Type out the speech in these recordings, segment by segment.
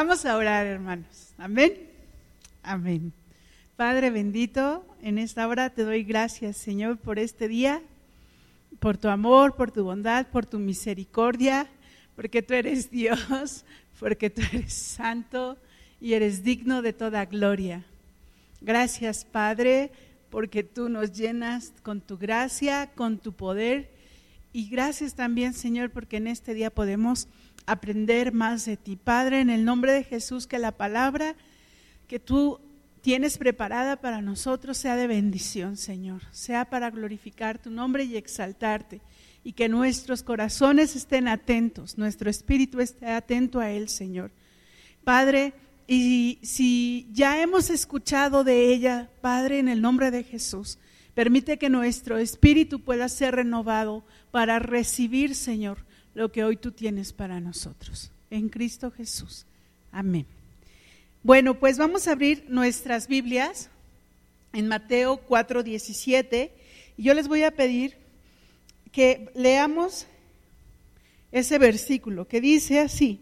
Vamos a orar, hermanos. Amén. Amén. Padre bendito, en esta hora te doy gracias, Señor, por este día, por tu amor, por tu bondad, por tu misericordia, porque tú eres Dios, porque tú eres santo y eres digno de toda gloria. Gracias, Padre, porque tú nos llenas con tu gracia, con tu poder. Y gracias también, Señor, porque en este día podemos aprender más de ti. Padre, en el nombre de Jesús, que la palabra que tú tienes preparada para nosotros sea de bendición, Señor, sea para glorificar tu nombre y exaltarte, y que nuestros corazones estén atentos, nuestro espíritu esté atento a Él, Señor. Padre, y si ya hemos escuchado de ella, Padre, en el nombre de Jesús, permite que nuestro espíritu pueda ser renovado para recibir, Señor, lo que hoy tú tienes para nosotros. En Cristo Jesús. Amén. Bueno, pues vamos a abrir nuestras Biblias en Mateo 4:17 y yo les voy a pedir que leamos ese versículo que dice así.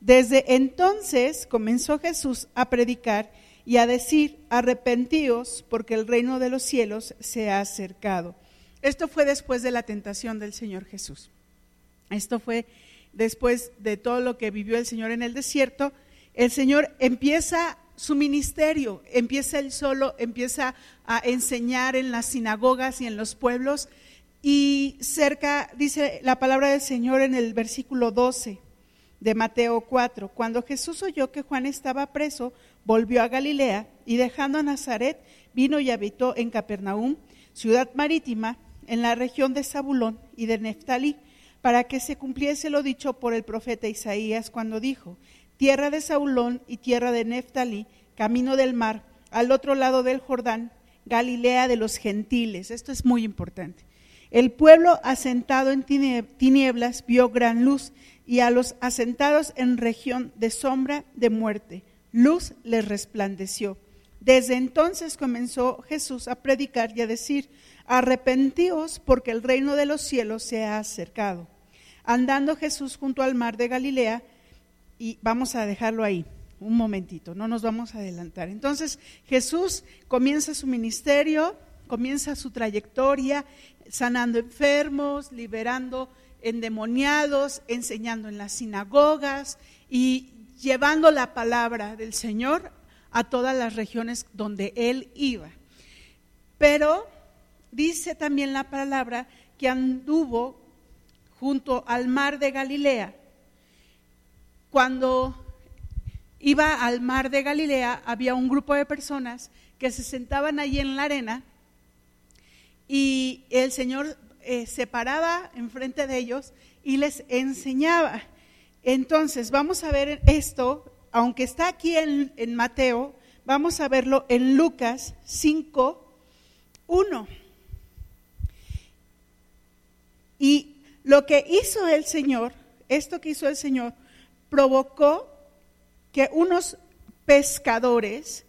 Desde entonces comenzó Jesús a predicar y a decir, arrepentíos porque el reino de los cielos se ha acercado. Esto fue después de la tentación del Señor Jesús. Esto fue después de todo lo que vivió el Señor en el desierto. El Señor empieza su ministerio, empieza él solo, empieza a enseñar en las sinagogas y en los pueblos. Y cerca, dice la palabra del Señor en el versículo 12, de Mateo 4. Cuando Jesús oyó que Juan estaba preso, volvió a Galilea y dejando a Nazaret, vino y habitó en Capernaum, ciudad marítima, en la región de Zabulón y de Neftalí, para que se cumpliese lo dicho por el profeta Isaías cuando dijo, tierra de Zabulón y tierra de Neftalí, camino del mar, al otro lado del Jordán, Galilea de los gentiles. Esto es muy importante. El pueblo asentado en tinieblas vio gran luz y a los asentados en región de sombra de muerte, luz les resplandeció. Desde entonces comenzó Jesús a predicar y a decir, arrepentíos porque el reino de los cielos se ha acercado. Andando Jesús junto al mar de Galilea, y vamos a dejarlo ahí, un momentito, no nos vamos a adelantar. Entonces Jesús comienza su ministerio, comienza su trayectoria, sanando enfermos, liberando endemoniados, enseñando en las sinagogas y llevando la palabra del Señor a todas las regiones donde él iba. Pero dice también la palabra que anduvo junto al mar de Galilea. Cuando iba al mar de Galilea había un grupo de personas que se sentaban allí en la arena y el Señor eh, se paraba enfrente de ellos y les enseñaba. Entonces, vamos a ver esto, aunque está aquí en, en Mateo, vamos a verlo en Lucas 5, 1. Y lo que hizo el Señor, esto que hizo el Señor, provocó que unos pescadores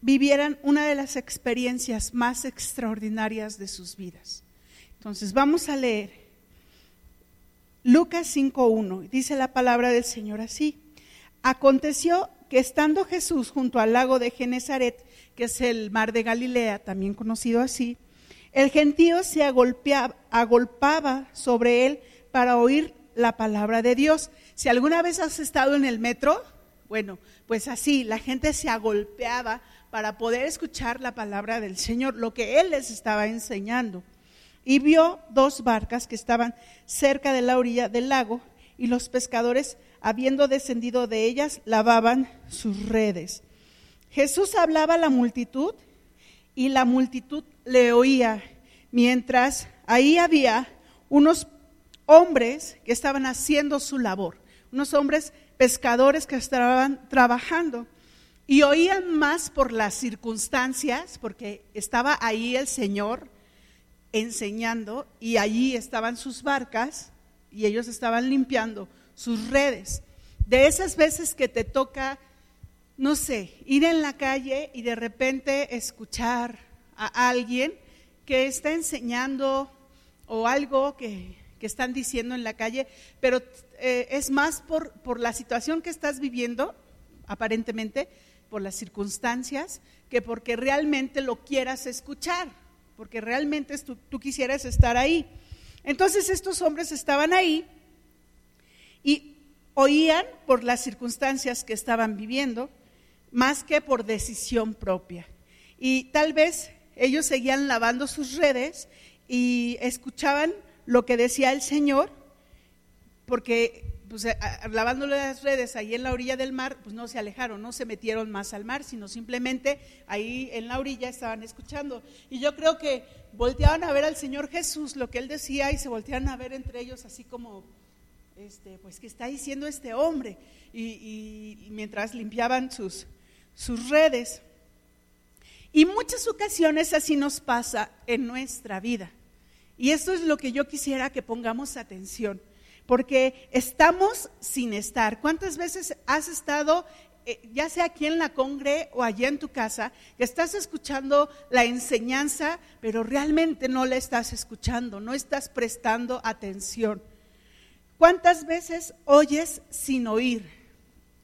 vivieran una de las experiencias más extraordinarias de sus vidas. Entonces vamos a leer Lucas 5.1. Dice la palabra del Señor así. Aconteció que estando Jesús junto al lago de Genezaret, que es el mar de Galilea, también conocido así, el gentío se agolpaba sobre él para oír la palabra de Dios. Si alguna vez has estado en el metro, bueno, pues así, la gente se agolpeaba para poder escuchar la palabra del Señor, lo que Él les estaba enseñando y vio dos barcas que estaban cerca de la orilla del lago y los pescadores, habiendo descendido de ellas, lavaban sus redes. Jesús hablaba a la multitud y la multitud le oía, mientras ahí había unos hombres que estaban haciendo su labor, unos hombres pescadores que estaban trabajando y oían más por las circunstancias, porque estaba ahí el Señor enseñando y allí estaban sus barcas y ellos estaban limpiando sus redes. De esas veces que te toca, no sé, ir en la calle y de repente escuchar a alguien que está enseñando o algo que, que están diciendo en la calle, pero eh, es más por, por la situación que estás viviendo, aparentemente, por las circunstancias, que porque realmente lo quieras escuchar, porque realmente tú, tú quisieras estar ahí. Entonces estos hombres estaban ahí y oían por las circunstancias que estaban viviendo, más que por decisión propia. Y tal vez ellos seguían lavando sus redes y escuchaban lo que decía el Señor, porque pues, lavando las redes ahí en la orilla del mar, pues no se alejaron, no se metieron más al mar, sino simplemente ahí en la orilla estaban escuchando. Y yo creo que volteaban a ver al Señor Jesús, lo que él decía, y se volteaban a ver entre ellos así como, este, pues, ¿qué está diciendo este hombre? Y, mientras limpiaban sus, sus redes. Y muchas ocasiones así nos pasa en nuestra vida. Y esto es lo que yo quisiera que pongamos atención, porque estamos sin estar. ¿Cuántas veces has estado, eh, ya sea aquí en la congre o allá en tu casa, que estás escuchando la enseñanza, pero realmente no la estás escuchando, no estás prestando atención? ¿Cuántas veces oyes sin oír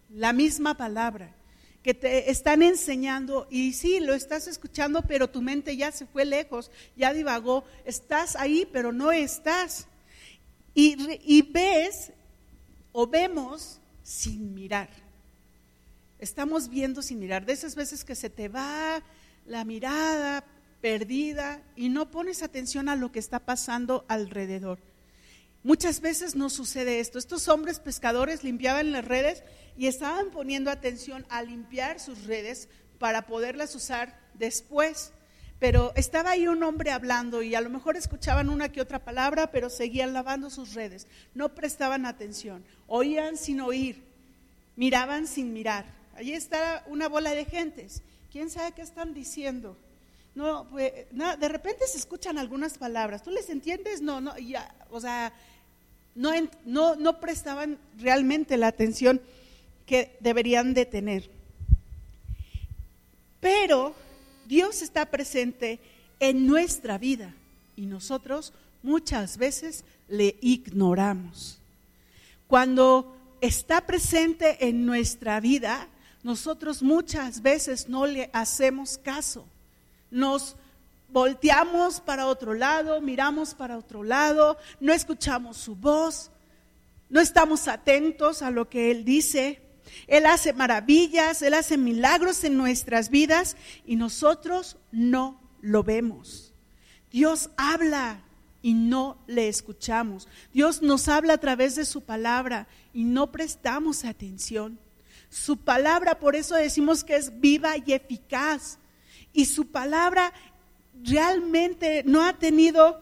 la misma palabra? Que te están enseñando y sí, lo estás escuchando, pero tu mente ya se fue lejos, ya divagó, estás ahí, pero no estás. Y, y ves o vemos sin mirar. Estamos viendo sin mirar, de esas veces que se te va la mirada perdida y no pones atención a lo que está pasando alrededor. Muchas veces nos sucede esto. Estos hombres pescadores limpiaban las redes y estaban poniendo atención a limpiar sus redes para poderlas usar después. Pero estaba ahí un hombre hablando y a lo mejor escuchaban una que otra palabra, pero seguían lavando sus redes. No prestaban atención, oían sin oír, miraban sin mirar. Allí está una bola de gentes. ¿Quién sabe qué están diciendo? No, pues, de repente se escuchan algunas palabras. ¿Tú les entiendes? No, no, ya, o sea, no, no, no prestaban realmente la atención que deberían de tener. Pero Dios está presente en nuestra vida y nosotros muchas veces le ignoramos. Cuando está presente en nuestra vida, nosotros muchas veces no le hacemos caso. Nos volteamos para otro lado, miramos para otro lado, no escuchamos su voz, no estamos atentos a lo que Él dice. Él hace maravillas, Él hace milagros en nuestras vidas y nosotros no lo vemos. Dios habla y no le escuchamos. Dios nos habla a través de su palabra y no prestamos atención. Su palabra, por eso decimos que es viva y eficaz. Y su palabra realmente no ha tenido,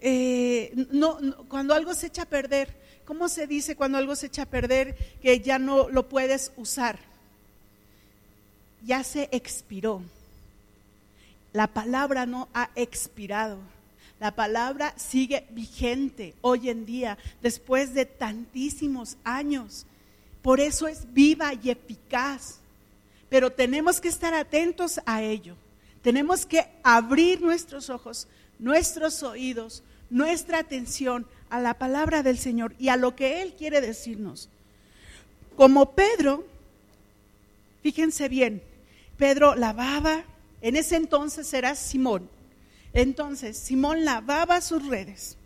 eh, no, cuando algo se echa a perder, ¿cómo se dice cuando algo se echa a perder que ya no lo puedes usar? Ya se expiró. La palabra no ha expirado. La palabra sigue vigente hoy en día, después de tantísimos años. Por eso es viva y eficaz. Pero tenemos que estar atentos a ello. Tenemos que abrir nuestros ojos, nuestros oídos, nuestra atención a la palabra del Señor y a lo que Él quiere decirnos. Como Pedro, fíjense bien, Pedro lavaba, en ese entonces era Simón. Entonces, Simón lavaba sus redes.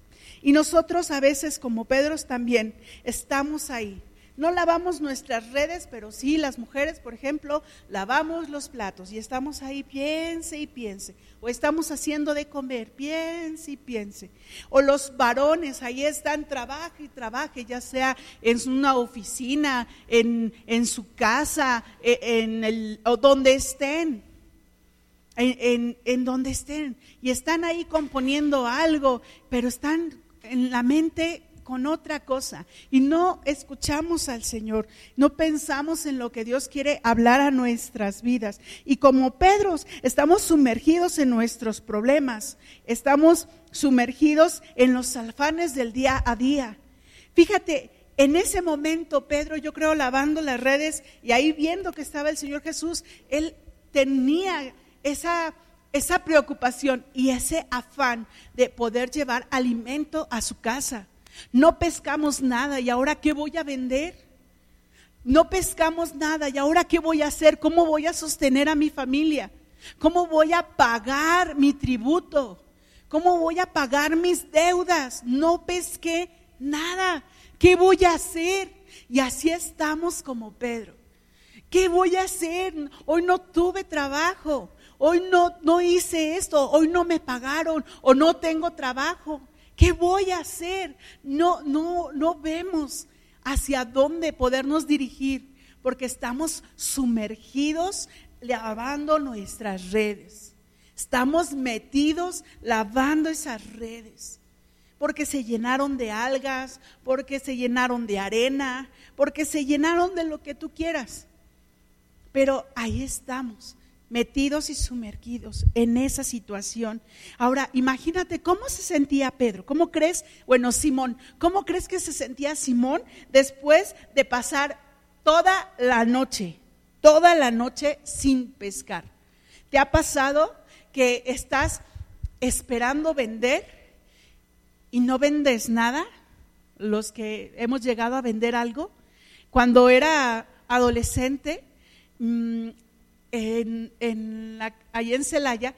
Y nosotros a veces, como Pedro también, estamos ahí no lavamos nuestras redes, pero sí las mujeres, por ejemplo, lavamos los platos y estamos ahí, piense y piense. O estamos haciendo de comer, piense y piense. O los varones ahí están, trabaje y trabaje, ya sea en una oficina, en, su casa, e, en el, o donde estén. En, en donde estén. Y están ahí componiendo algo, pero están en la mente con otra cosa y no escuchamos al Señor, no pensamos en lo que Dios quiere hablar a nuestras vidas. Y como Pedro, estamos sumergidos en nuestros problemas, estamos sumergidos en los alfanes del día a día. Fíjate, en ese momento Pedro, yo creo, lavando las redes y ahí viendo que estaba el Señor Jesús, él tenía esa esa preocupación y ese afán de poder llevar alimento a su casa No pescamos nada y ahora ¿qué voy a vender? No pescamos nada y ahora ¿qué voy a hacer? ¿Cómo voy a sostener a mi familia? ¿Cómo voy a pagar mi tributo? ¿Cómo voy a pagar mis deudas? No pesqué nada. ¿Qué voy a hacer? Y así estamos como Pedro. ¿Qué voy a hacer? Hoy no tuve trabajo. Hoy no, no hice esto. Hoy no me pagaron. O no tengo trabajo. ¿Qué voy a hacer? No, no, no vemos hacia dónde podernos dirigir porque estamos sumergidos lavando nuestras redes. Estamos metidos lavando esas redes porque se llenaron de algas, porque se llenaron de arena, porque se llenaron de lo que tú quieras. Pero ahí estamos, metidos y sumergidos en esa situación. Ahora, imagínate cómo se sentía Pedro, cómo crees, bueno, Simón, cómo crees que se sentía Simón después de pasar toda la noche, toda la noche sin pescar. ¿Te ha pasado que estás esperando vender y no vendes nada? Los que hemos llegado a vender algo. Cuando era adolescente, en, en allá en Celaya,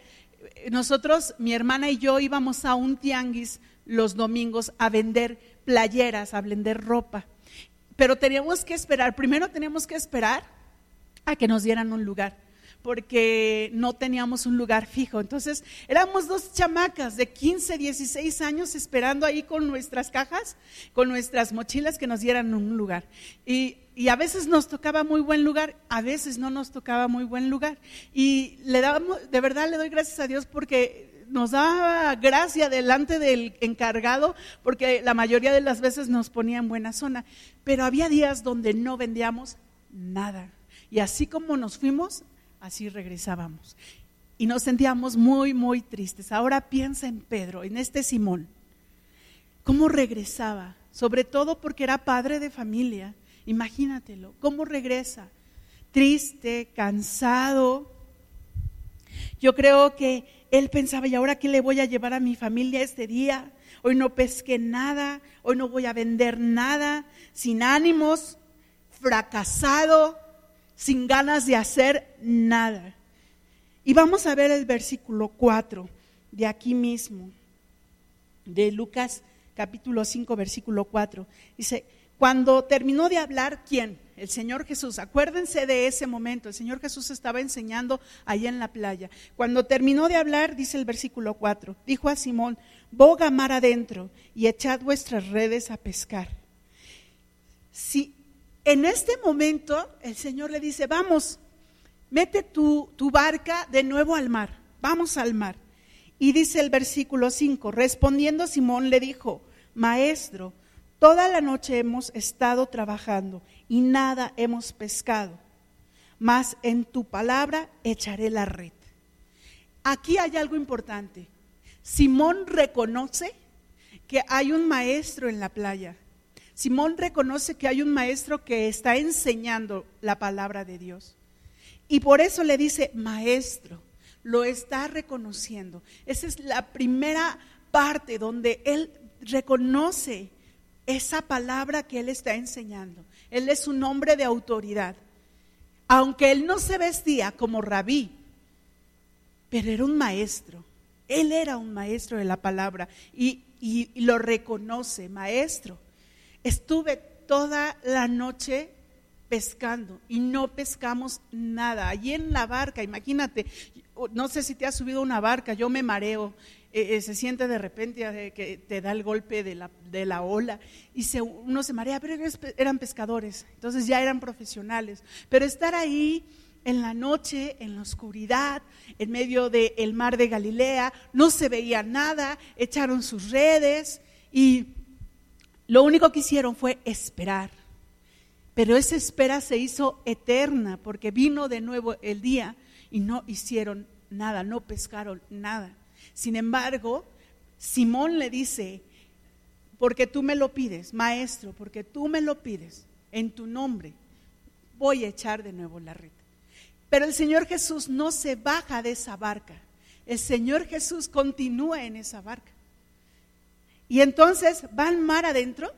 nosotros, mi hermana y yo íbamos a un tianguis los domingos a vender playeras, a vender ropa. Pero teníamos que esperar, primero teníamos que esperar a que nos dieran un lugar porque no teníamos un lugar fijo. Entonces éramos dos chamacas de 15, 16 años esperando ahí con nuestras cajas, con nuestras mochilas que nos dieran un lugar. Y, y, a veces nos tocaba muy buen lugar, a veces no nos tocaba muy buen lugar. Y le damos, de verdad le doy gracias a Dios porque nos daba gracia delante del encargado, porque la mayoría de las veces nos ponía en buena zona. Pero había días donde no vendíamos nada. Y así como nos fuimos, así regresábamos. Y nos sentíamos muy, muy tristes. Ahora piensa en Pedro, en este Simón. ¿Cómo regresaba? Sobre todo porque era padre de familia. Imagínatelo, ¿cómo regresa? Triste, cansado. Yo creo que él pensaba, ¿y ahora qué le voy a llevar a mi familia este día? Hoy no pesqué nada, hoy no voy a vender nada, sin ánimos, fracasado, sin ganas de hacer nada. Y vamos a ver el versículo 4 de aquí mismo, de Lucas capítulo 5, versículo 4. Dice, cuando terminó de hablar, ¿quién? El Señor Jesús. Acuérdense de ese momento. El Señor Jesús estaba enseñando allá en la playa. Cuando terminó de hablar, dice el versículo 4, dijo a Simón, boga mar adentro y echad vuestras redes a pescar. Si en este momento el Señor le dice, vamos, mete tu, tu barca de nuevo al mar, vamos al mar. Y dice el versículo 5, respondiendo Simón le dijo, Maestro, toda la noche hemos estado trabajando y nada hemos pescado, mas en tu palabra echaré la red. Aquí hay algo importante. Simón reconoce que hay un maestro en la playa Simón reconoce que hay un maestro que está enseñando la palabra de Dios. Y por eso le dice, maestro, lo está reconociendo. Esa es la primera parte donde él reconoce esa palabra que él está enseñando. Él es un hombre de autoridad. Aunque él no se vestía como rabí, pero era un maestro. Él era un maestro de la palabra y, y lo reconoce, maestro. Estuve toda la noche pescando y no pescamos nada. Allí en la barca, imagínate, no sé si te has subido una barca, yo me mareo, eh, eh, se siente de repente que te da el golpe de la, de la ola y se, uno se marea, pero eran pescadores, entonces ya eran profesionales. Pero estar ahí en la noche, en la oscuridad, en medio del mar de Galilea, no se veía nada, echaron sus redes y lo único que hicieron fue esperar. Pero esa espera se hizo eterna porque vino de nuevo el día y no hicieron nada, no pescaron nada. Sin embargo, Simón le dice, porque tú me lo pides, maestro, porque tú me lo pides en tu nombre, voy a echar de nuevo la red. Pero el Señor Jesús no se baja de esa barca. El Señor Jesús continúa en esa barca. Y entonces van mar adentro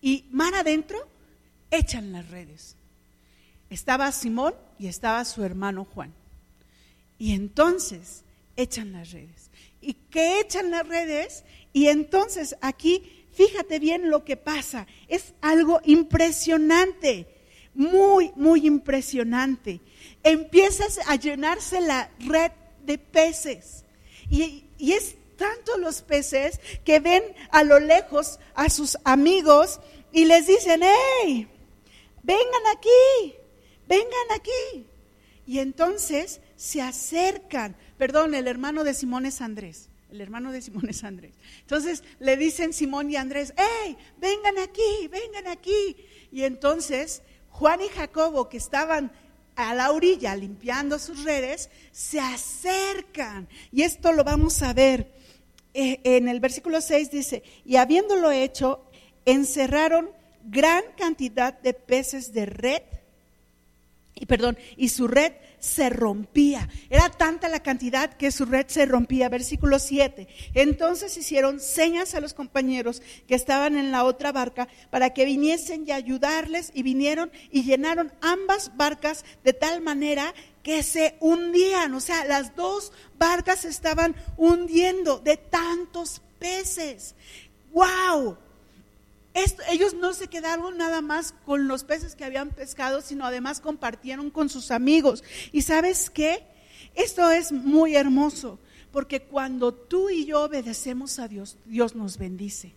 y mar adentro echan las redes. Estaba Simón y estaba su hermano Juan. Y entonces echan las redes. ¿Y qué echan las redes? Y entonces aquí, fíjate bien lo que pasa. Es algo impresionante, muy, muy impresionante. Empiezas a llenarse la red de peces. Y, y es tanto los peces que ven a lo lejos a sus amigos y les dicen, hey, vengan aquí, vengan aquí. Y entonces se acercan, perdón, el hermano de Simón es Andrés, el hermano de Simón es Andrés. Entonces le dicen Simón y Andrés, hey, vengan aquí, vengan aquí. Y entonces Juan y Jacobo, que estaban a la orilla limpiando sus redes, se acercan. Y esto lo vamos a ver. Eh, en el versículo 6 dice, y habiéndolo hecho, encerraron gran cantidad de peces de red, y perdón, y su red se rompía. Era tanta la cantidad que su red se rompía. Versículo 7. Entonces hicieron señas a los compañeros que estaban en la otra barca para que viniesen y ayudarles y vinieron y llenaron ambas barcas de tal manera que se hundían. O sea, las dos barcas estaban hundiendo de tantos peces. ¡Wow! Ellos no se quedaron nada más con los peces que habían pescado, sino además compartieron con sus amigos. ¿Y sabes qué? Esto es muy hermoso, porque cuando tú y yo obedecemos a Dios, Dios nos bendice.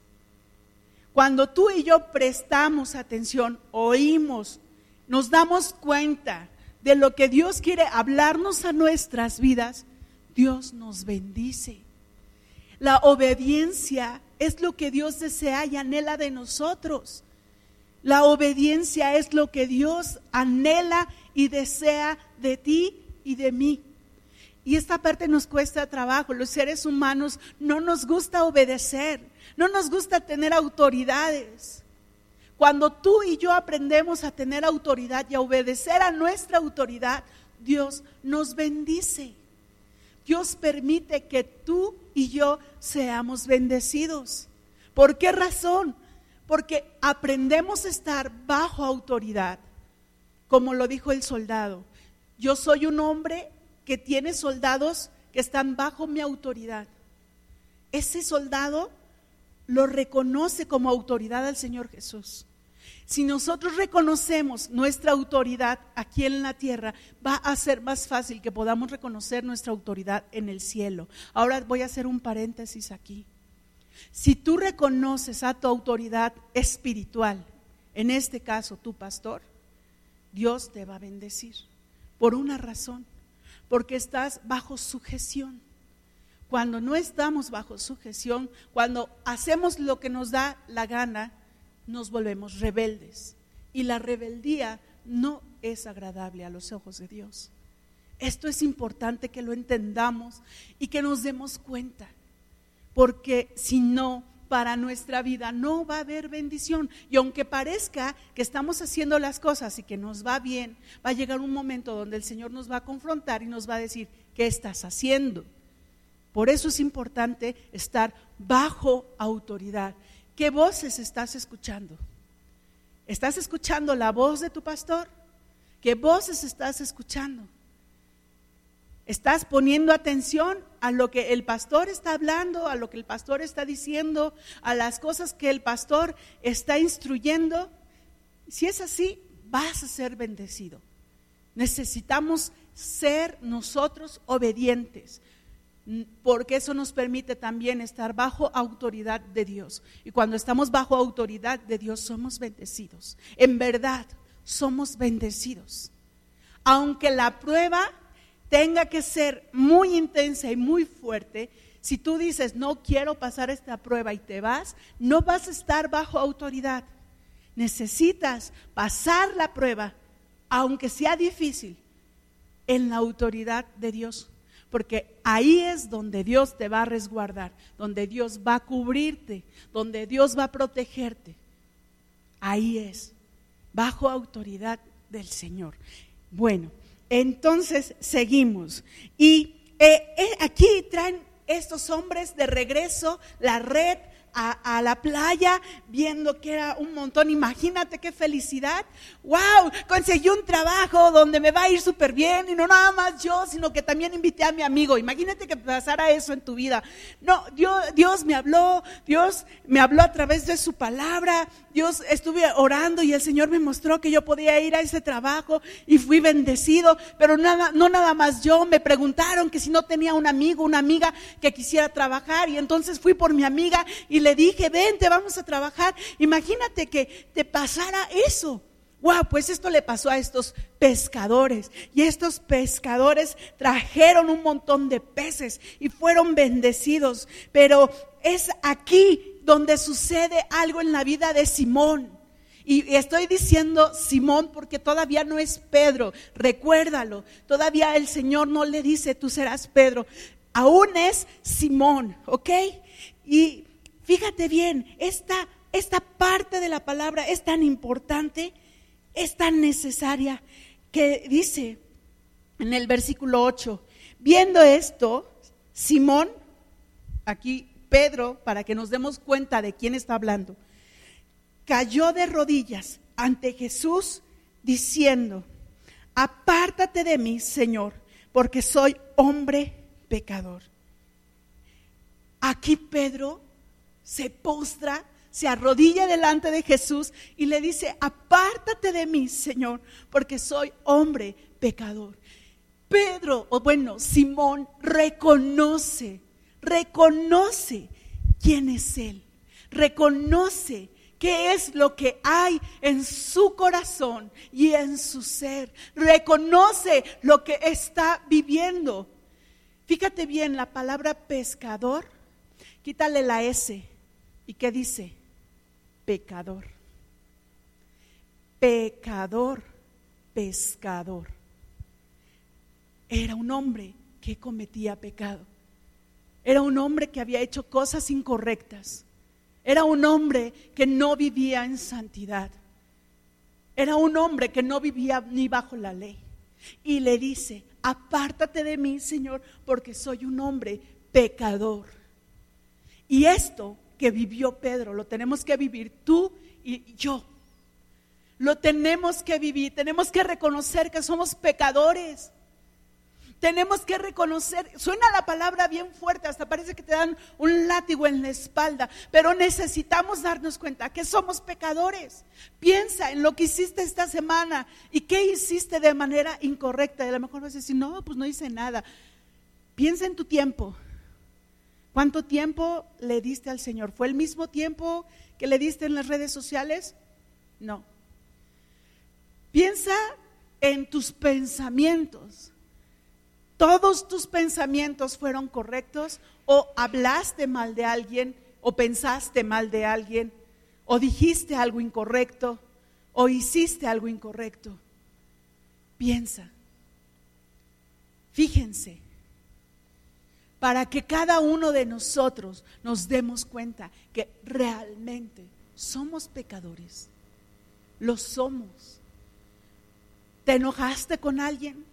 Cuando tú y yo prestamos atención, oímos, nos damos cuenta de lo que Dios quiere hablarnos a nuestras vidas, Dios nos bendice. La obediencia es lo que Dios desea y anhela de nosotros. La obediencia es lo que Dios anhela y desea de ti y de mí. Y esta parte nos cuesta trabajo. Los seres humanos no nos gusta obedecer, no nos gusta tener autoridades. Cuando tú y yo aprendemos a tener autoridad y a obedecer a nuestra autoridad, Dios nos bendice. Dios permite que tú y yo seamos bendecidos. ¿Por qué razón? Porque aprendemos a estar bajo autoridad, como lo dijo el soldado. Yo soy un hombre que tiene soldados que están bajo mi autoridad. Ese soldado lo reconoce como autoridad al Señor Jesús. Si nosotros reconocemos nuestra autoridad aquí en la tierra, va a ser más fácil que podamos reconocer nuestra autoridad en el cielo. Ahora voy a hacer un paréntesis aquí. Si tú reconoces a tu autoridad espiritual, en este caso tu pastor, Dios te va a bendecir. Por una razón, porque estás bajo sujeción. Cuando no estamos bajo sujeción, cuando hacemos lo que nos da la gana, nos volvemos rebeldes. Y la rebeldía no es agradable a los ojos de Dios. Esto es importante que lo entendamos y que nos demos cuenta, porque si no, para nuestra vida no va a haber bendición. Y aunque parezca que estamos haciendo las cosas y que nos va bien, va a llegar un momento donde el Señor nos va a confrontar y nos va a decir, ¿qué estás haciendo? Por eso es importante estar bajo autoridad. ¿Qué voces estás escuchando? ¿Estás escuchando la voz de tu pastor? ¿Qué voces estás escuchando? ¿Estás poniendo atención a lo que el pastor está hablando, a lo que el pastor está diciendo, a las cosas que el pastor está instruyendo? Si es así, vas a ser bendecido. Necesitamos ser nosotros obedientes porque eso nos permite también estar bajo autoridad de Dios. Y cuando estamos bajo autoridad de Dios somos bendecidos. En verdad, somos bendecidos. Aunque la prueba tenga que ser muy intensa y muy fuerte, si tú dices, no quiero pasar esta prueba y te vas, no vas a estar bajo autoridad. Necesitas pasar la prueba, aunque sea difícil, en la autoridad de Dios porque ahí es donde Dios te va a resguardar, donde Dios va a cubrirte, donde Dios va a protegerte. Ahí es, bajo autoridad del Señor. Bueno, entonces seguimos. Y eh, eh, aquí traen estos hombres de regreso, la red a, la playa viendo que era un montón. Imagínate qué felicidad. ¡Wow! Conseguí un trabajo donde me va a ir súper bien y no nada más yo, sino que también invité a mi amigo. Imagínate que pasara eso en tu vida. No, Dios, Dios me habló, Dios me habló a través de su palabra. Dios estuve orando y el Señor me mostró que yo podía ir a ese trabajo y fui bendecido, pero nada, no nada más yo. Me preguntaron que si no tenía un amigo, una amiga que quisiera trabajar y entonces fui por mi amiga y le dije, vente, vamos a trabajar. Imagínate que te pasara eso. Wow, pues esto le pasó a estos pescadores. Y estos pescadores trajeron un montón de peces y fueron bendecidos. Pero es aquí donde sucede algo en la vida de Simón. Y estoy diciendo Simón porque todavía no es Pedro, recuérdalo, todavía el Señor no le dice tú serás Pedro, aún es Simón, ¿ok? Y Fíjate bien, esta, esta parte de la palabra es tan importante, es tan necesaria, que dice en el versículo 8, viendo esto, Simón, aquí Pedro, para que nos demos cuenta de quién está hablando, cayó de rodillas ante Jesús diciendo, apártate de mí, Señor, porque soy hombre pecador. Aquí Pedro se postra, se arrodilla delante de Jesús y le dice, apártate de mí, Señor, porque soy hombre pecador. Pedro, o bueno, Simón, reconoce, reconoce quién es Él, reconoce qué es lo que hay en su corazón y en su ser, reconoce lo que está viviendo. Fíjate bien, la palabra pescador, quítale la S ¿Y qué dice? Pecador. Pecador, pescador. Era un hombre que cometía pecado. Era un hombre que había hecho cosas incorrectas. Era un hombre que no vivía en santidad. Era un hombre que no vivía ni bajo la ley. Y le dice, apártate de mí, Señor, porque soy un hombre pecador. Y esto que vivió Pedro, lo tenemos que vivir tú y yo. Lo tenemos que vivir, tenemos que reconocer que somos pecadores. Tenemos que reconocer, suena la palabra bien fuerte, hasta parece que te dan un látigo en la espalda, pero necesitamos darnos cuenta que somos pecadores. Piensa en lo que hiciste esta semana y qué hiciste de manera incorrecta. Y a lo mejor vas a decir, no, pues no hice nada. Piensa en tu tiempo, ¿Cuánto tiempo le diste al Señor? ¿Fue el mismo tiempo que le diste en las redes sociales? No. Piensa en tus pensamientos. ¿Todos tus pensamientos fueron correctos? ¿O hablaste mal de alguien? ¿O pensaste mal de alguien? ¿O dijiste algo incorrecto? ¿O hiciste algo incorrecto? Piensa. Fíjense para que cada uno de nosotros nos demos cuenta que realmente somos pecadores. Lo somos. ¿Te enojaste con alguien?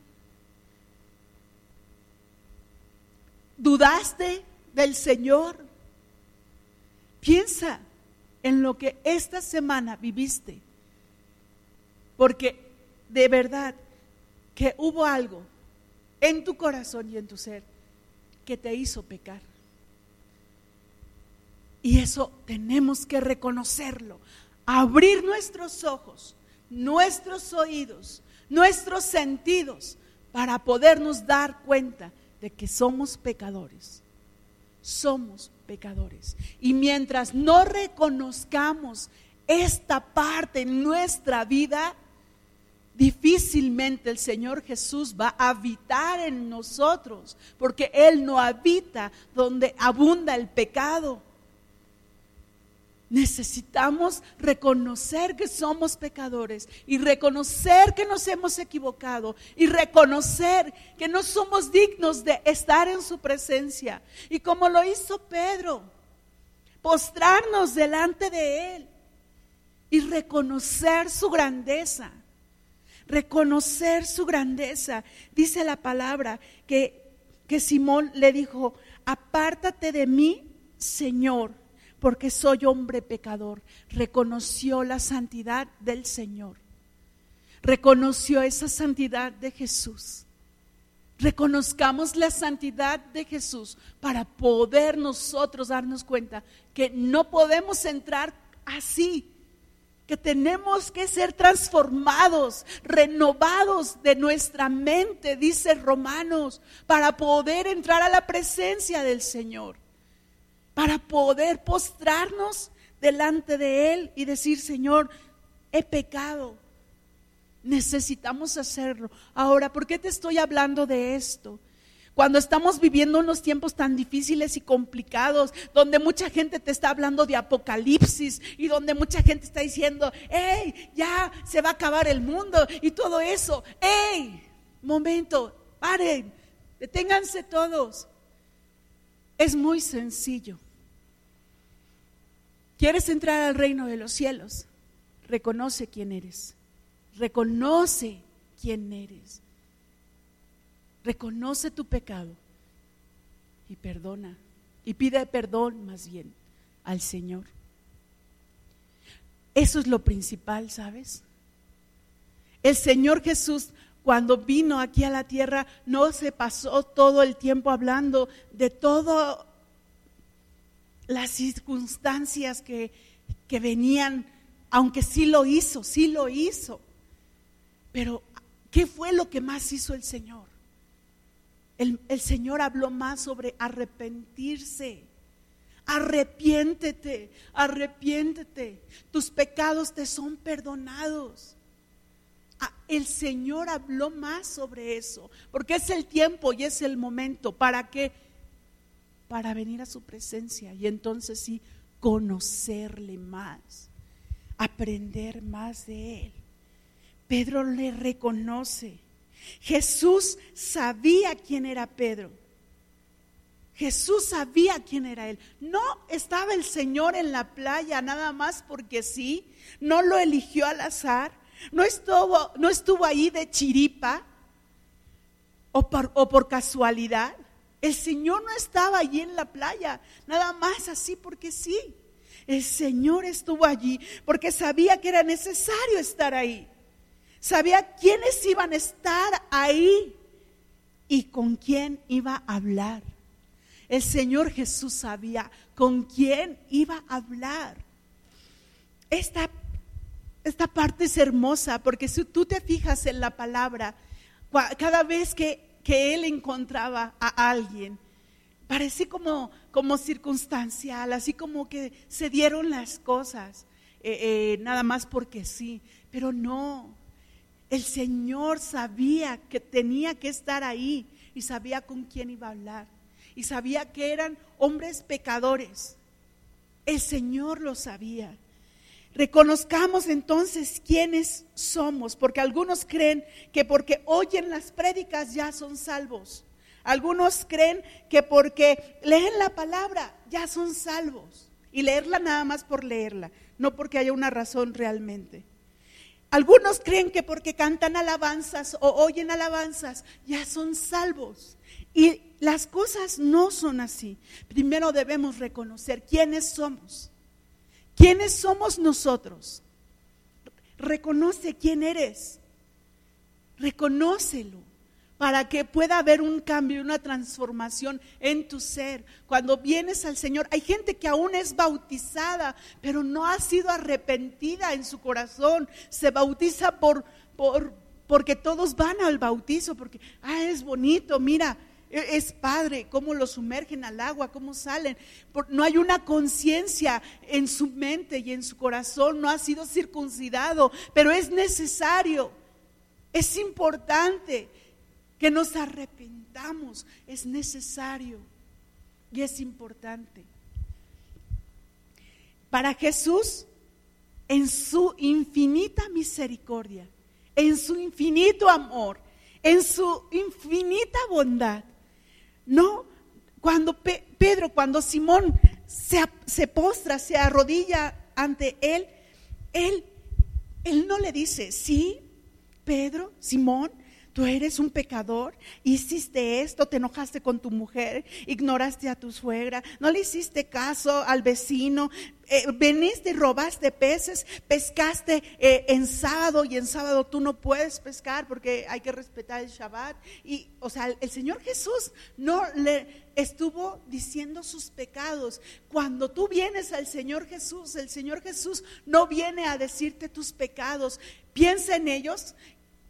¿Dudaste del Señor? Piensa en lo que esta semana viviste, porque de verdad que hubo algo en tu corazón y en tu ser que te hizo pecar. Y eso tenemos que reconocerlo, abrir nuestros ojos, nuestros oídos, nuestros sentidos para podernos dar cuenta de que somos pecadores. Somos pecadores. Y mientras no reconozcamos esta parte en nuestra vida, difícilmente el Señor Jesús va a habitar en nosotros, porque Él no habita donde abunda el pecado. Necesitamos reconocer que somos pecadores y reconocer que nos hemos equivocado y reconocer que no somos dignos de estar en su presencia. Y como lo hizo Pedro, postrarnos delante de Él y reconocer su grandeza reconocer su grandeza. Dice la palabra que, que Simón le dijo, apártate de mí, Señor, porque soy hombre pecador. Reconoció la santidad del Señor. Reconoció esa santidad de Jesús. Reconozcamos la santidad de Jesús para poder nosotros darnos cuenta que no podemos entrar así que tenemos que ser transformados, renovados de nuestra mente, dice Romanos, para poder entrar a la presencia del Señor, para poder postrarnos delante de Él y decir, Señor, he pecado, necesitamos hacerlo. Ahora, ¿por qué te estoy hablando de esto? Cuando estamos viviendo unos tiempos tan difíciles y complicados, donde mucha gente te está hablando de apocalipsis y donde mucha gente está diciendo, hey, ya se va a acabar el mundo y todo eso. Hey, momento, paren, deténganse todos. Es muy sencillo. ¿Quieres entrar al reino de los cielos? Reconoce quién eres. Reconoce quién eres. Reconoce tu pecado y perdona. Y pide perdón más bien al Señor. Eso es lo principal, ¿sabes? El Señor Jesús, cuando vino aquí a la tierra, no se pasó todo el tiempo hablando de todas las circunstancias que, que venían, aunque sí lo hizo, sí lo hizo. Pero, ¿qué fue lo que más hizo el Señor? El, Señor habló más sobre arrepentirse. Arrepiéntete, arrepiéntete. Tus pecados te son perdonados. Ah, el Señor habló más sobre eso, porque es el tiempo y es el momento. ¿Para qué? Para venir a su presencia y entonces sí conocerle más, aprender más de Él. Pedro le reconoce Jesús sabía quién era Pedro. Jesús sabía quién era él. No estaba el Señor en la playa nada más porque sí. No lo eligió al azar. No estuvo, no estuvo ahí de chiripa o por, o por casualidad. El Señor no estaba allí en la playa, nada más así porque sí. El Señor estuvo allí porque sabía que era necesario estar ahí sabía quiénes iban a estar ahí y con quién iba a hablar. El Señor Jesús sabía con quién iba a hablar. Esta, esta parte es hermosa porque si tú te fijas en la palabra, cada vez que, que Él encontraba a alguien, parecía como, como circunstancial, así como que se dieron las cosas, eh, eh, nada más porque sí, pero no, el Señor sabía que tenía que estar ahí y sabía con quién iba a hablar. Y sabía que eran hombres pecadores. El Señor lo sabía. Reconozcamos entonces quiénes somos, porque algunos creen que porque oyen las prédicas ya son salvos. Algunos creen que porque leen la palabra ya son salvos. Y leerla nada más por leerla, no porque haya una razón realmente. Algunos creen que porque cantan alabanzas o oyen alabanzas ya son salvos. Y las cosas no son así. Primero debemos reconocer quiénes somos. ¿Quiénes somos nosotros? Reconoce quién eres. Reconócelo para que pueda haber un cambio, una transformación en tu ser. Cuando vienes al Señor, hay gente que aún es bautizada, pero no ha sido arrepentida en su corazón. Se bautiza por, por porque todos van al bautizo, porque, ah, es bonito, mira, e, es padre, cómo lo sumergen al agua, cómo salen. No hay una conciencia en su mente y en su corazón, no ha sido circuncidado, pero es necesario, es importante que nos arrepentamos, es necesario y es importante. Para Jesús, en su infinita misericordia, en su infinito amor, en su infinita bondad, no, cuando Pedro, cuando Simón se, se postra, se arrodilla ante él, él, él no le dice, sí, Pedro, Simón, tú eres un pecador, hiciste esto, te enojaste con tu mujer, ignoraste a tu suegra, no le hiciste caso al vecino, eh, veniste y robaste peces, pescaste eh, en sábado y en sábado tú no puedes pescar porque hay que respetar el Shabbat. Y, o sea, el Señor Jesús no le estuvo diciendo sus pecados. Cuando tú vienes al Señor Jesús, el Señor Jesús no viene a decirte tus pecados. Piensa en ellos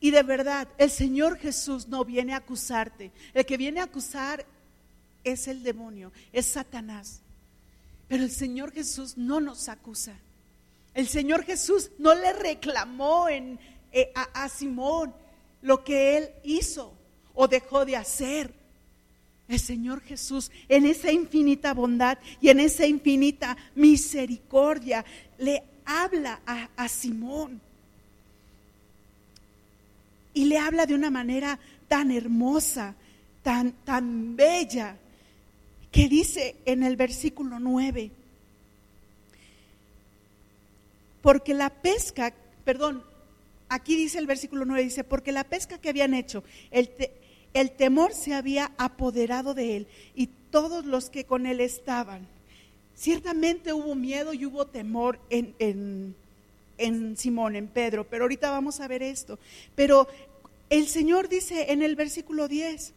y de verdad, el Señor Jesús no viene a acusarte. El que viene a acusar es el demonio, es Satanás. Pero el Señor Jesús no nos acusa. El Señor Jesús no le reclamó en, eh, a, Simón lo que él hizo o dejó de hacer. El Señor Jesús, en esa infinita bondad y en esa infinita misericordia, le habla a, Simón. Y le habla de una manera tan hermosa, tan, tan bella, que dice en el versículo 9, porque la pesca, perdón, aquí dice el versículo 9, dice, porque la pesca que habían hecho, el, el temor se había apoderado de él y todos los que con él estaban. Ciertamente hubo miedo y hubo temor en, en, en Simón, en Pedro, pero ahorita vamos a ver esto. Pero el Señor dice en el versículo 10,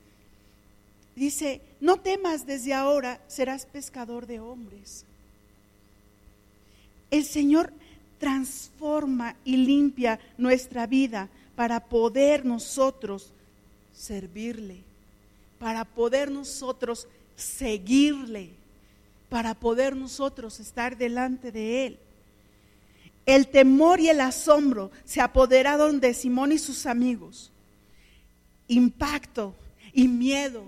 Dice, no temas desde ahora, serás pescador de hombres. El Señor transforma y limpia nuestra vida para poder nosotros servirle, para poder nosotros seguirle, para poder nosotros estar delante de Él. El temor y el asombro se apoderaron de Simón y sus amigos. Impacto y miedo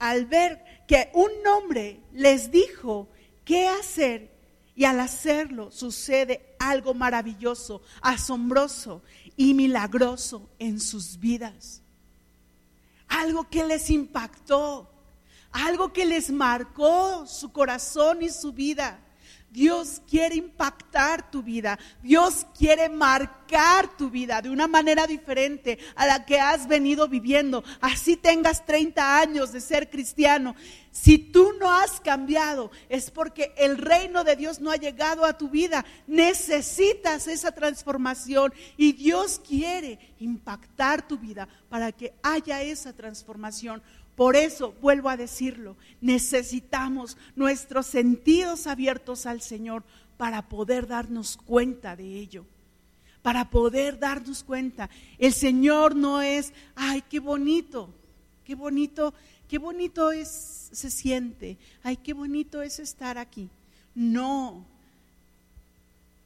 al ver que un hombre les dijo qué hacer y al hacerlo sucede algo maravilloso, asombroso y milagroso en sus vidas. Algo que les impactó, algo que les marcó su corazón y su vida. Dios quiere impactar tu vida. Dios quiere marcar tu vida de una manera diferente a la que has venido viviendo. Así tengas 30 años de ser cristiano. Si tú no has cambiado, es porque el reino de Dios no ha llegado a tu vida. Necesitas esa transformación y Dios quiere impactar tu vida para que haya esa transformación. Por eso, vuelvo a decirlo, necesitamos nuestros sentidos abiertos al Señor para poder darnos cuenta de ello. Para poder darnos cuenta. El Señor no es, ay, qué bonito, qué bonito, qué bonito es, se siente, ay, qué bonito es estar aquí. No,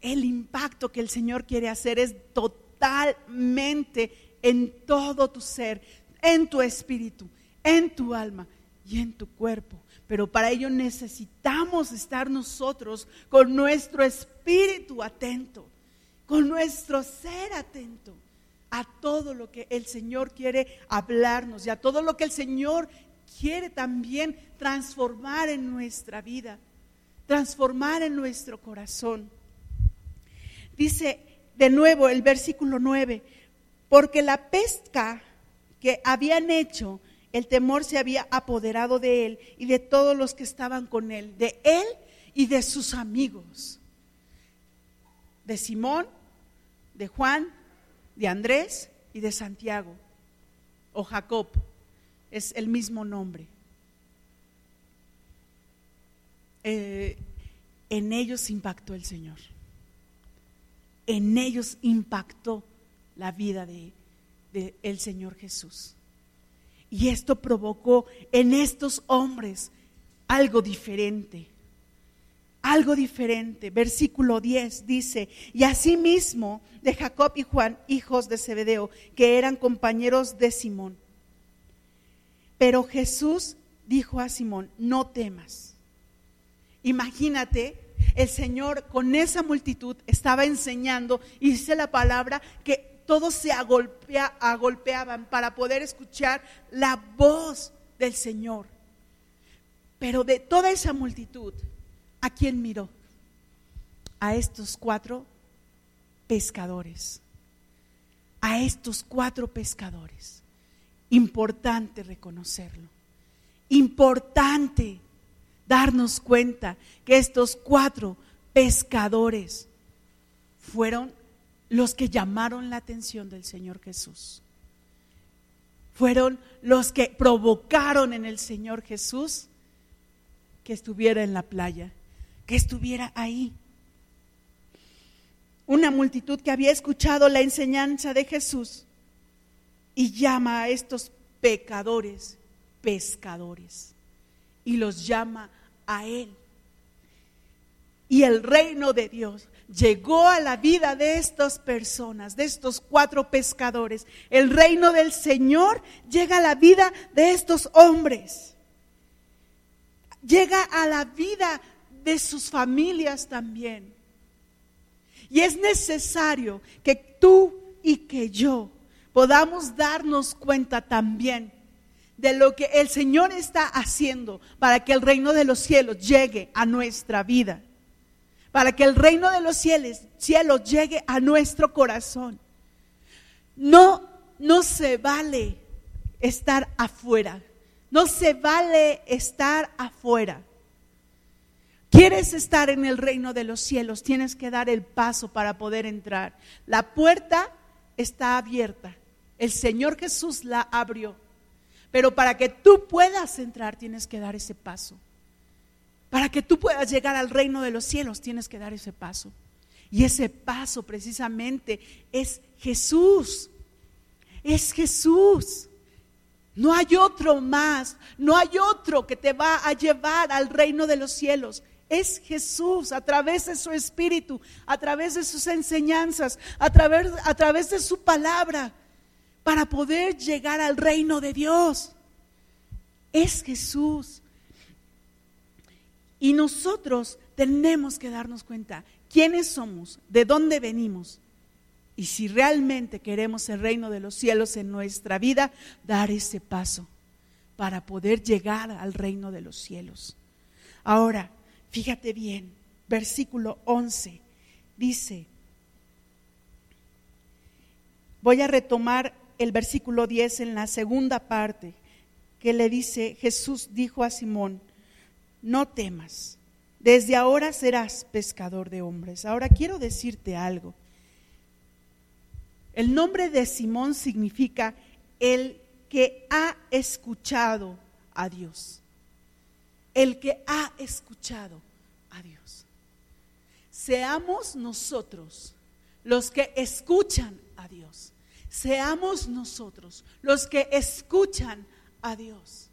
el impacto que el Señor quiere hacer es totalmente en todo tu ser, en tu espíritu en tu alma y en tu cuerpo. Pero para ello necesitamos estar nosotros con nuestro espíritu atento, con nuestro ser atento a todo lo que el Señor quiere hablarnos y a todo lo que el Señor quiere también transformar en nuestra vida, transformar en nuestro corazón. Dice de nuevo el versículo 9, porque la pesca que habían hecho el temor se había apoderado de él y de todos los que estaban con él, de él y de sus amigos, de Simón, de Juan, de Andrés y de Santiago, o Jacob, es el mismo nombre. Eh, en ellos impactó el Señor. En ellos impactó la vida de, de el Señor Jesús. Y esto provocó en estos hombres algo diferente. Algo diferente. Versículo 10 dice, y asimismo de Jacob y Juan, hijos de Zebedeo, que eran compañeros de Simón. Pero Jesús dijo a Simón, no temas. Imagínate, el Señor con esa multitud estaba enseñando y dice la palabra que todos se agolpeaban para poder escuchar la voz del Señor. Pero de toda esa multitud, ¿a quién miró? A estos cuatro pescadores. A estos cuatro pescadores. importante reconocerlo. Importante darnos cuenta que estos cuatro pescadores fueron los que llamaron la atención del Señor Jesús. Fueron los que provocaron en el Señor Jesús que estuviera en la playa, que estuviera ahí. Una multitud que había escuchado la enseñanza de Jesús y llama a estos pecadores pescadores y los llama a Él. Y el reino de Dios llegó a la vida de estas personas, de estos cuatro pescadores. El reino del Señor llega a la vida de estos hombres. Llega a la vida de sus familias también. Y es necesario que tú y que yo podamos darnos cuenta también de lo que el Señor está haciendo para que el reino de los cielos llegue a nuestra vida para que el reino de los cielos, llegue a nuestro corazón. No, no se vale estar afuera. No se vale estar afuera. ¿Quieres estar en el reino de los cielos? Tienes que dar el paso para poder entrar. La puerta está abierta. El Señor Jesús la abrió. Pero para que tú puedas entrar, tienes que dar ese paso. Para que tú puedas llegar al reino de los cielos tienes que dar ese paso. Y ese paso precisamente es Jesús. Es Jesús. No hay otro más. No hay otro que te va a llevar al reino de los cielos. Es Jesús a través de su espíritu, a través de sus enseñanzas, a través, a través de su palabra, para poder llegar al reino de Dios. Es Jesús. Y nosotros tenemos que darnos cuenta quiénes somos, de dónde venimos. Y si realmente queremos el reino de los cielos en nuestra vida, dar ese paso para poder llegar al reino de los cielos. Ahora, fíjate bien, versículo 11 dice, voy a retomar el versículo 10 en la segunda parte, que le dice, Jesús dijo a Simón, no temas, desde ahora serás pescador de hombres. Ahora quiero decirte algo. El nombre de Simón significa el que ha escuchado a Dios. El que ha escuchado a Dios. Seamos nosotros los que escuchan a Dios. Seamos nosotros los que escuchan a Dios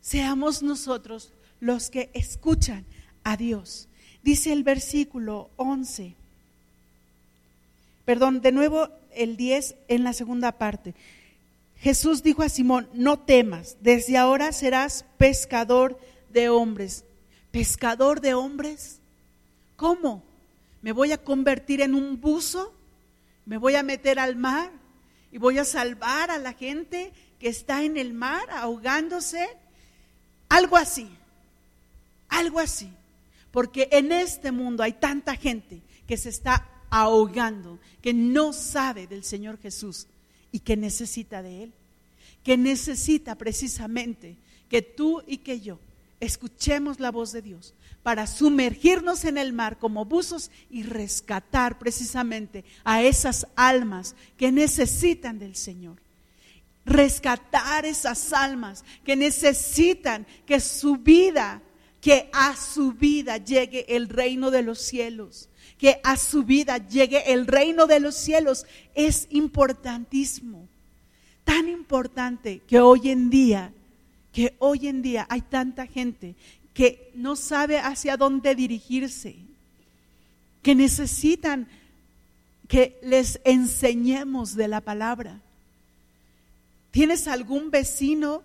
seamos nosotros los que escuchan a Dios. Dice el versículo 11, perdón, de nuevo el 10 en la segunda parte. Jesús dijo a Simón, no temas, desde ahora serás pescador de hombres. ¿Pescador de hombres? ¿Cómo? ¿Me voy a convertir en un buzo? ¿Me voy a meter al mar? ¿Y voy a salvar a la gente que está en el mar ahogándose? Algo así, algo así. Porque en este mundo hay tanta gente que se está ahogando, que no sabe del Señor Jesús y que necesita de Él. Que necesita precisamente que tú y que yo escuchemos la voz de Dios para sumergirnos en el mar como buzos y rescatar precisamente a esas almas que necesitan del Señor rescatar esas almas que necesitan que su vida, que a su vida llegue el reino de los cielos, que a su vida llegue el reino de los cielos, es importantísimo. Tan importante que hoy en día, que hoy en día hay tanta gente que no sabe hacia dónde dirigirse, que necesitan que les enseñemos de la palabra ¿Tienes algún vecino,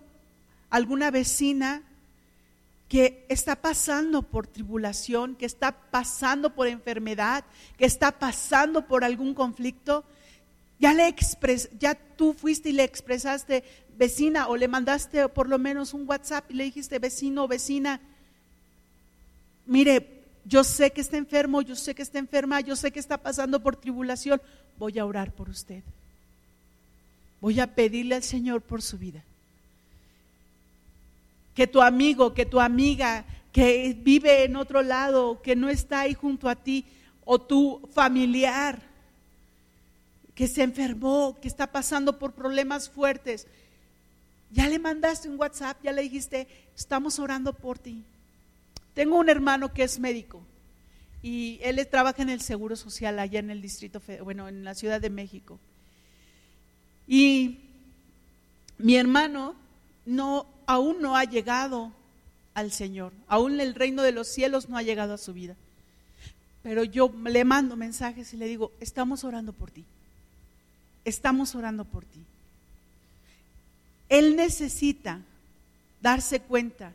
alguna vecina que está pasando por tribulación, que está pasando por enfermedad, que está pasando por algún conflicto? Ya le expres, ya tú fuiste y le expresaste vecina o le mandaste por lo menos un WhatsApp y le dijiste vecino o vecina, mire, yo sé que está enfermo, yo sé que está enferma, yo sé que está pasando por tribulación, voy a orar por usted Voy a pedirle al Señor por su vida. Que tu amigo, que tu amiga, que vive en otro lado, que no está ahí junto a ti, o tu familiar, que se enfermó, que está pasando por problemas fuertes, ya le mandaste un WhatsApp, ya le dijiste, estamos orando por ti. Tengo un hermano que es médico y él trabaja en el Seguro Social allá en el distrito, bueno, en la Ciudad de México. Y mi hermano no, aún no ha llegado al Señor, aún el reino de los cielos no ha llegado a su vida. Pero yo le mando mensajes y le digo, estamos orando por ti, estamos orando por ti. Él necesita darse cuenta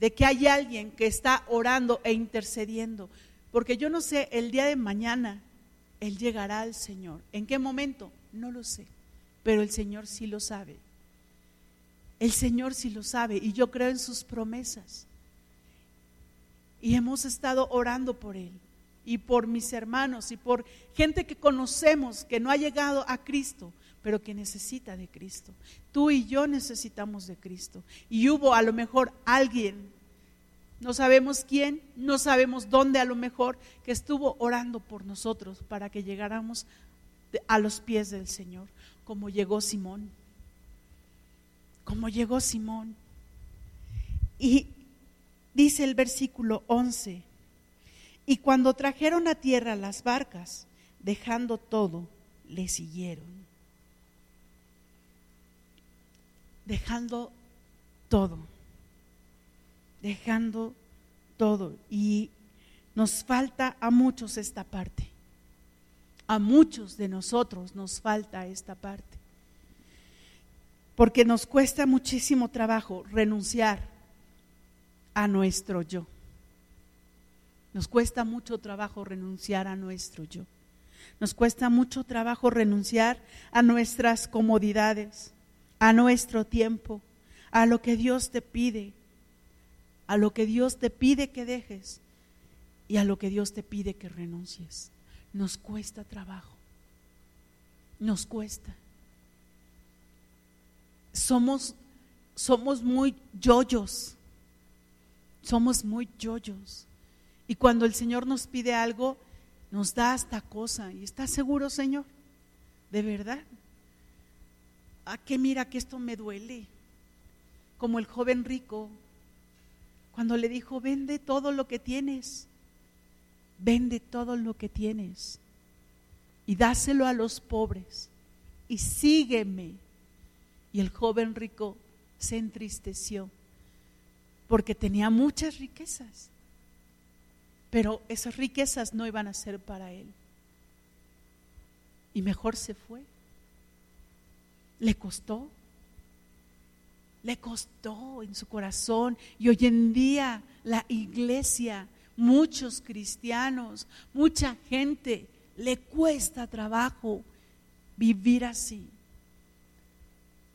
de que hay alguien que está orando e intercediendo, porque yo no sé, el día de mañana Él llegará al Señor. ¿En qué momento? No lo sé, pero el Señor sí lo sabe. El Señor sí lo sabe y yo creo en sus promesas. Y hemos estado orando por Él y por mis hermanos y por gente que conocemos que no ha llegado a Cristo, pero que necesita de Cristo. Tú y yo necesitamos de Cristo. Y hubo a lo mejor alguien, no sabemos quién, no sabemos dónde a lo mejor, que estuvo orando por nosotros para que llegáramos a los pies del Señor, como llegó Simón. Como llegó Simón. Y dice el versículo 11, y cuando trajeron a tierra las barcas, dejando todo, le siguieron. dejando todo, dejando todo. Y nos falta a muchos esta parte. A muchos de nosotros nos falta esta parte. Porque nos cuesta muchísimo trabajo renunciar a nuestro yo. Nos cuesta mucho trabajo renunciar a nuestro yo. Nos cuesta mucho trabajo renunciar a nuestras comodidades a nuestro tiempo, a lo que Dios te pide, a lo que Dios te pide que dejes y a lo que Dios te pide que renuncies. Nos cuesta trabajo, nos cuesta. Somos, somos muy yoyos, somos muy yoyos. Y cuando el Señor nos pide algo, nos da esta cosa. ¿Y estás seguro, Señor? ¿De verdad? ¿a qué mira que esto me duele? Como el joven rico, cuando le dijo, vende todo lo que tienes, vende todo lo que tienes y dáselo a los pobres y sígueme. Y el joven rico se entristeció porque tenía muchas riquezas, pero esas riquezas no iban a ser para él. Y mejor se fue. Le costó. Le costó en su corazón. Y hoy en día la iglesia, muchos cristianos, mucha gente, le cuesta trabajo vivir así,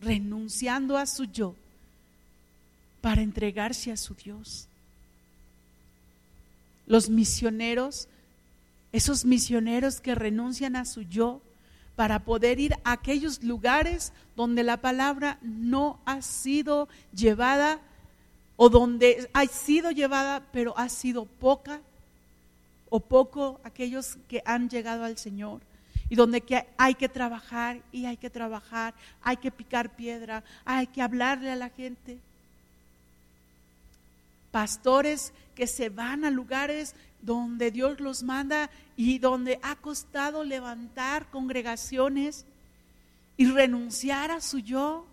renunciando a su yo para entregarse a su Dios. Los misioneros, esos misioneros que renuncian a su yo, para poder ir a aquellos lugares donde la palabra no ha sido llevada o donde ha sido llevada pero ha sido poca o poco aquellos que han llegado al Señor y donde hay que trabajar y hay que trabajar, hay que picar piedra, hay que hablarle a la gente. Pastores que se van a lugares donde Dios los manda y donde ha costado levantar congregaciones y renunciar a su yo,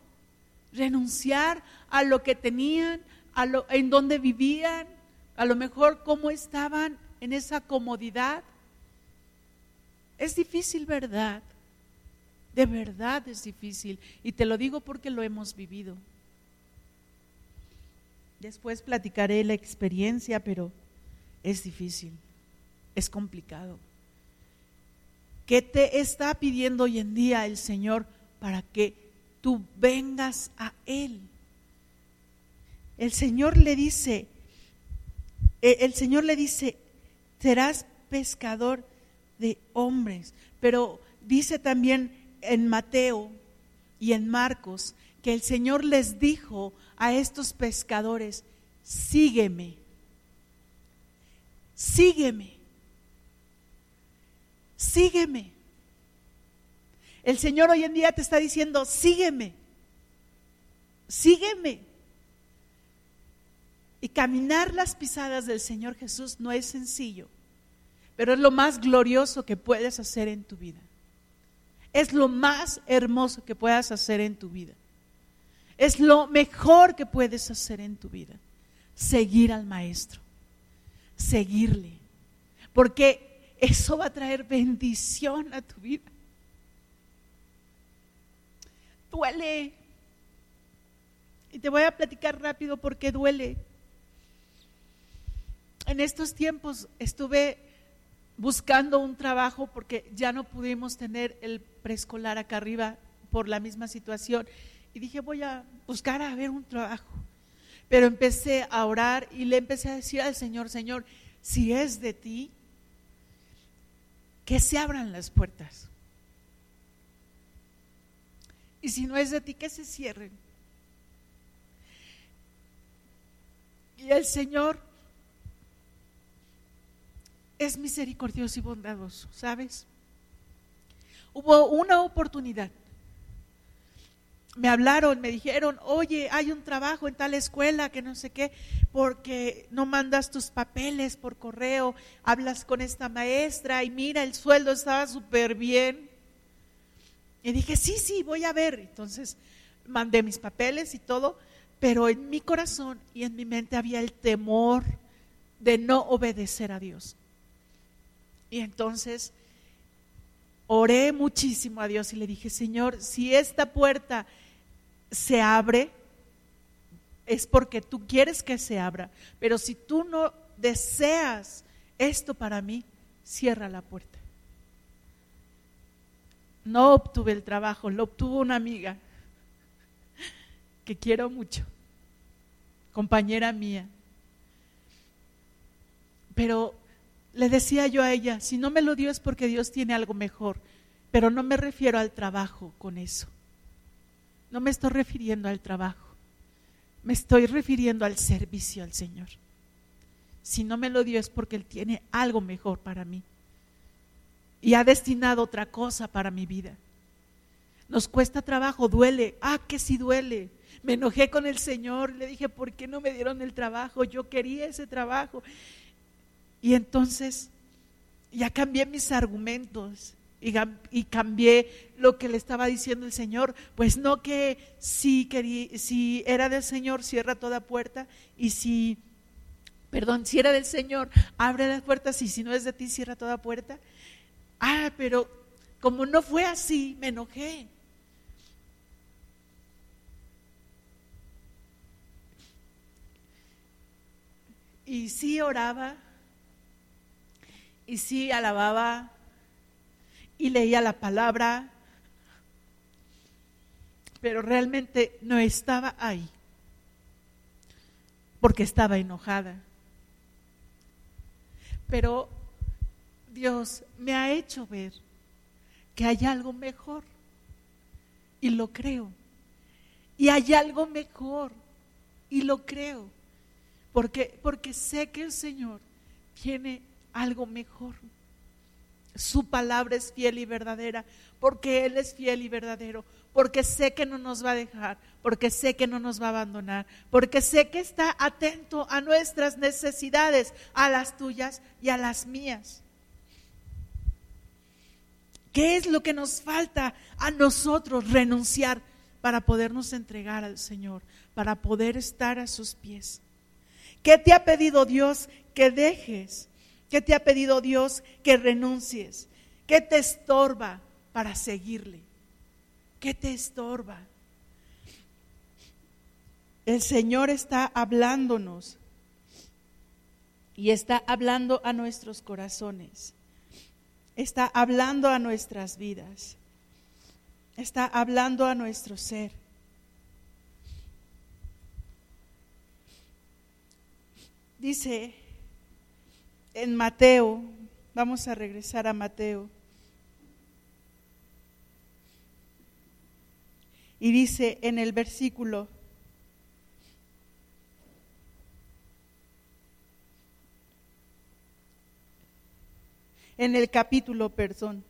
renunciar a lo que tenían, en donde vivían, a lo mejor cómo estaban en esa comodidad. Es difícil, ¿verdad? De verdad es difícil. Y te lo digo porque lo hemos vivido. Después platicaré la experiencia, pero es difícil, es complicado. ¿Qué te está pidiendo hoy en día el Señor para que tú vengas a Él? El Señor le dice, e, el Señor le dice, serás pescador de hombres, pero dice también en Mateo y en Marcos que el Señor les dijo a estos pescadores, sígueme, sígueme, sígueme. El Señor hoy en día te está diciendo, sígueme, sígueme. Y caminar las pisadas del Señor Jesús no es sencillo, pero es lo más glorioso que puedes hacer en tu vida. Es lo más hermoso que puedas hacer en tu vida. Es lo mejor que puedes hacer en tu vida. Seguir al Maestro, seguirle, porque eso va a traer bendición a tu vida. Duele. Y te voy a platicar rápido porque duele en estos tiempos estuve buscando un trabajo porque ya no pudimos tener el preescolar acá arriba por la misma situación. Y dije, voy a buscar a ver un trabajo. Pero empecé a orar y le empecé a decir al Señor, Señor, si es de ti, que se abran las puertas. Y si no es de ti, que se cierren. Y el Señor es misericordioso y bondadoso, ¿sabes? Hubo una oportunidad. Me hablaron, me dijeron, oye, hay un trabajo en tal escuela que no sé qué, porque no mandas tus papeles por correo, hablas con esta maestra y mira, el sueldo estaba súper bien. Y dije, sí, sí, voy a ver. Entonces mandé mis papeles y todo, pero en mi corazón y en mi mente había el temor de no obedecer a Dios. Y entonces oré muchísimo a Dios y le dije, Señor, si esta puerta se abre, es porque tú quieres que se abra. Pero si tú no deseas esto para mí, cierra la puerta. No obtuve el trabajo, lo obtuvo una amiga que quiero mucho, compañera mía. Pero le decía yo a ella, si no me lo dio es porque Dios tiene algo mejor, pero no me refiero al trabajo con eso. No me estoy refiriendo al trabajo, me estoy refiriendo al servicio al Señor. Si no me lo dio es porque Él tiene algo mejor para mí y ha destinado otra cosa para mi vida. Nos cuesta trabajo, duele, ah, que sí duele. Me enojé con el Señor, le dije, ¿por qué no me dieron el trabajo? Yo quería ese trabajo. Y entonces ya cambié mis argumentos y, cambié lo que le estaba diciendo el Señor. Pues no que si, era del Señor, cierra toda puerta y si, perdón, si era del Señor, abre las puertas y si no es de ti, cierra toda puerta. Ah, pero como no fue así, me enojé. Y sí oraba, y sí alababa y leía la palabra, pero realmente no estaba ahí, porque estaba enojada. Pero Dios me ha hecho ver que hay algo mejor y lo creo. Y hay algo mejor y lo creo. Porque, porque sé que el Señor tiene algo mejor. Su palabra es fiel y verdadera, porque Él es fiel y verdadero, porque sé que no nos va a dejar, porque sé que no nos va a abandonar, porque sé que está atento a nuestras necesidades, a las tuyas y a las mías. ¿Qué es lo que nos falta a nosotros renunciar para podernos entregar al Señor, para poder estar a sus pies? ¿Qué te ha pedido Dios que dejes? ¿Qué te ha pedido Dios que renuncies? ¿Qué te estorba para seguirle? ¿Qué te estorba? El Señor está hablándonos y está hablando a nuestros corazones. Está hablando a nuestras vidas. Está hablando a nuestro ser. Dice en Mateo, vamos a regresar a Mateo. Y dice en el versículo en el capítulo, perdón.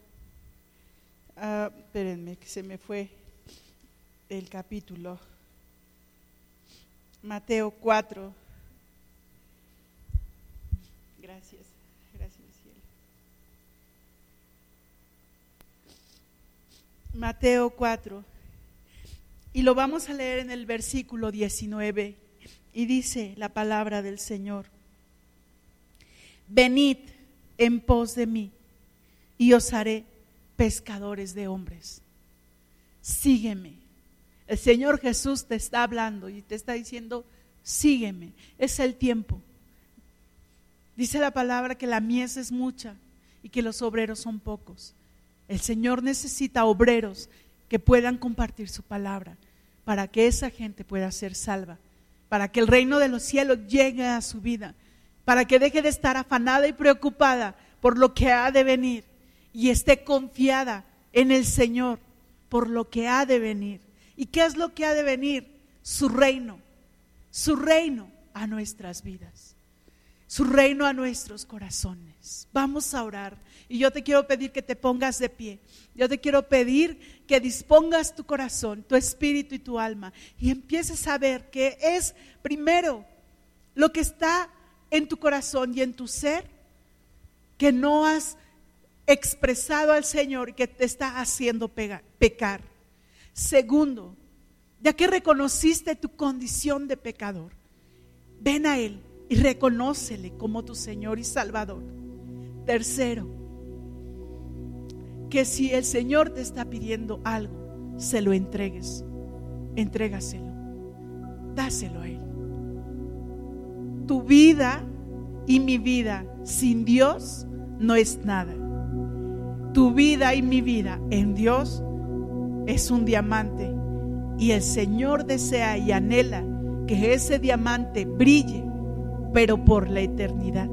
Ah, espérenme, que se me fue el capítulo. Mateo 4. Gracias, gracias, cielo. Mateo 4. Y lo vamos a leer en el versículo 19. Y dice la palabra del Señor. Venid en pos de mí y os haré pescadores de hombres. Sígueme. El Señor Jesús te está hablando y te está diciendo, sígueme. Es el tiempo. Dice la palabra que la mies es mucha y que los obreros son pocos. El Señor necesita obreros que puedan compartir su palabra para que esa gente pueda ser salva, para que el reino de los cielos llegue a su vida, para que deje de estar afanada y preocupada por lo que ha de venir y esté confiada en el Señor por lo que ha de venir. ¿Y qué es lo que ha de venir? Su reino, su reino a nuestras vidas, su reino a nuestros corazones. Vamos a orar y yo te quiero pedir que te pongas de pie. Yo te quiero pedir que dispongas tu corazón, tu espíritu y tu alma y empieces a ver que es primero lo que está en tu corazón y en tu ser que no has expresado al Señor y que te está haciendo pecar. Segundo, ya que reconociste tu condición de pecador, ven a Él y reconócele como tu Señor y Salvador. Tercero, que si el Señor te está pidiendo algo, se lo entregues. Entrégaselo. Dáselo a Él. Tu vida y mi vida sin Dios no es nada. Tu vida y mi vida en Dios es un diamante y el Señor desea y anhela que ese diamante brille, pero por la eternidad.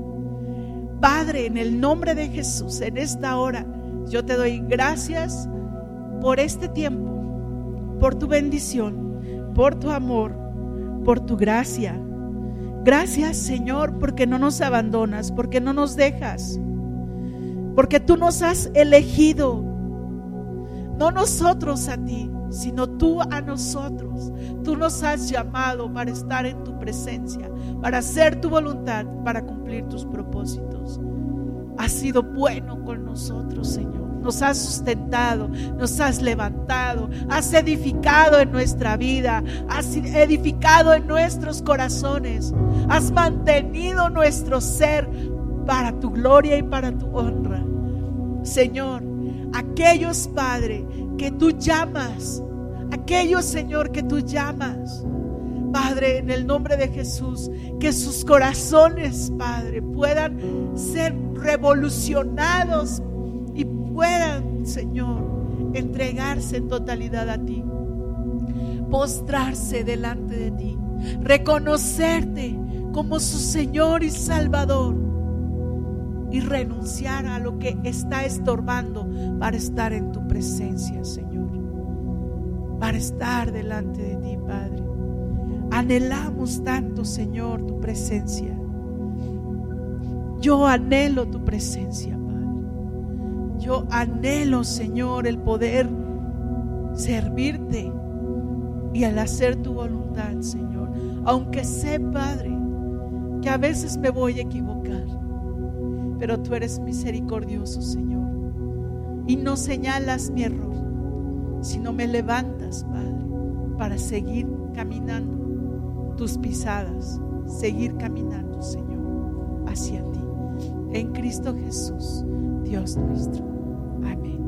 Padre, en el nombre de Jesús, en esta hora, yo te doy gracias por este tiempo, por tu bendición, por tu amor, por tu gracia. Gracias Señor porque no nos abandonas, porque no nos dejas, porque tú nos has elegido no nosotros a ti, sino tú a nosotros. Tú nos has llamado para estar en tu presencia, para hacer tu voluntad, para cumplir tus propósitos. Has sido bueno con nosotros, Señor. Nos has sustentado, nos has levantado, has edificado en nuestra vida, has edificado en nuestros corazones, has mantenido nuestro ser para tu gloria y para tu honra. Señor, aquellos, Padre, que tú llamas, aquellos, Señor, que tú llamas. Padre, en el nombre de Jesús, que sus corazones, Padre, puedan ser revolucionados y puedan, Señor, entregarse en totalidad a ti, postrarse delante de ti, reconocerte como su Señor y Salvador y renunciar a lo que está estorbando para estar en tu presencia, Señor. Para estar delante de ti. Anhelamos tanto, Señor, tu presencia. Yo anhelo tu presencia, Padre. Yo anhelo, Señor, el poder servirte y al hacer tu voluntad, Señor. Aunque sé, Padre, que a veces me voy a equivocar pero tú eres misericordioso, Señor. Y no señalas mi error, sino me levantas, Padre, para seguir caminando tus pisadas, seguir caminando, Señor, hacia ti. En Cristo Jesús, Dios nuestro. Amén.